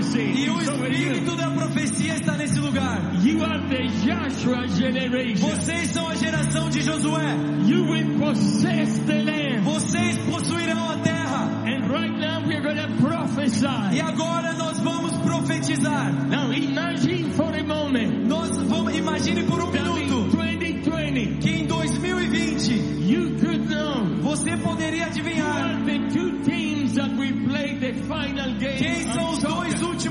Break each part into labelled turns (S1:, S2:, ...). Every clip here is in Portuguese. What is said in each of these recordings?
S1: E o espírito da profecia está nesse lugar.
S2: You are the Joshua generation.
S1: Vocês são a geração de Josué.
S2: You will possess the land.
S1: Vocês possuirão a terra.
S2: And right now we are going to prophesy.
S1: E agora nós vamos profetizar.
S2: Now imagine for a moment
S1: Nós vamos, imagine por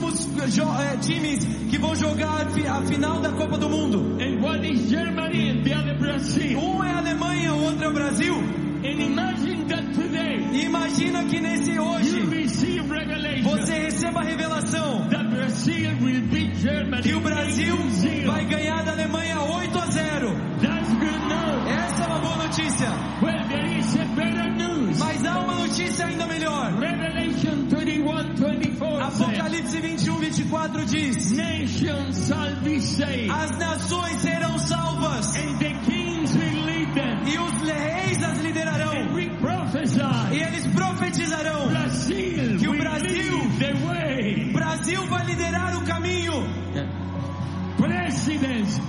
S1: últimos jo- eh, times que vão jogar a fi- a final da Copa do Mundo.
S2: And one is Germany and the other Brazil.
S1: Um é a Alemanha, o outro é o Brasil.
S2: And imagine that today
S1: imagina que nesse
S2: you
S1: hoje
S2: receive revelation
S1: você receba a revelação
S2: that Brazil will beat Germany.
S1: que o Brasil
S2: 8-0.
S1: vai ganhar da Alemanha 8 a 0.
S2: That's good news.
S1: Essa é uma boa notícia.
S2: 21, 24
S1: diz:
S2: Nations shall be saved,
S1: As nações serão salvas
S2: and the kings will lead them.
S1: e os reis as
S2: And
S1: liderarão.
S2: we prophesy
S1: E eles profetizarão.
S2: Brazil
S1: Que o Brasil-
S2: the way.
S1: Brasil vai liderar o caminho. Presidentes,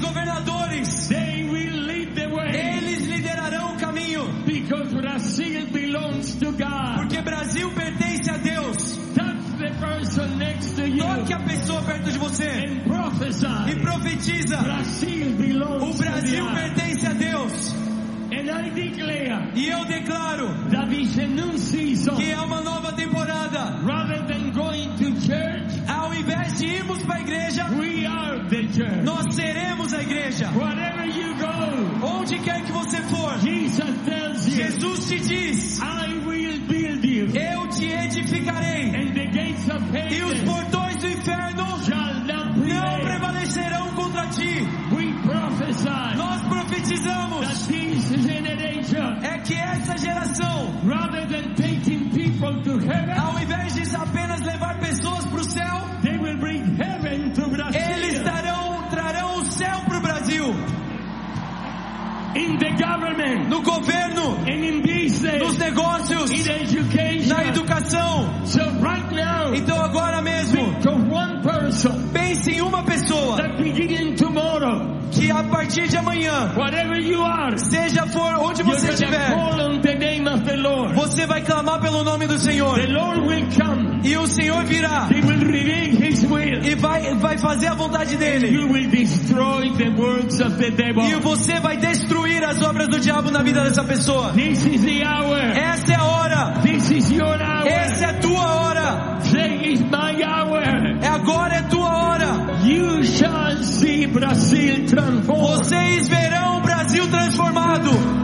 S1: governadores,
S2: they will lead the way.
S1: eles liderarão o caminho.
S2: Because Brazil belongs to God.
S1: Porque Brasil Toque a pessoa perto de você e profetiza. O Brasil pertence a Deus.
S2: And I declare
S1: E eu declaro que é uma nova temporada.
S2: Rather than going to church,
S1: Ao invés de irmos para a igreja,
S2: we are the church.
S1: nós seremos a igreja.
S2: Wherever you go,
S1: Onde quer que você for,
S2: Jesus
S1: te diz: E os portões do inferno não prevalecerão contra ti. Nós profetizamos é que essa geração, ao invés de apenas levar pessoas para o céu, eles darão, trarão o céu para o Brasil. No governo,
S2: business,
S1: nos negócios, na educação.
S2: So right now,
S1: Então agora mesmo,
S2: person
S1: pense em uma pessoa
S2: tomorrow,
S1: que a partir de amanhã,
S2: are,
S1: seja for onde você estiver, você vai clamar pelo nome do Senhor.
S2: Come.
S1: E o Senhor virá
S2: He will reveal His will.
S1: e vai, vai fazer a vontade dele. E você vai destruir destruir as obras do diabo na vida dessa pessoa. Essa é a hora. Essa é a tua hora. É agora é tua hora.
S2: Vocês verão o Brasil transformado.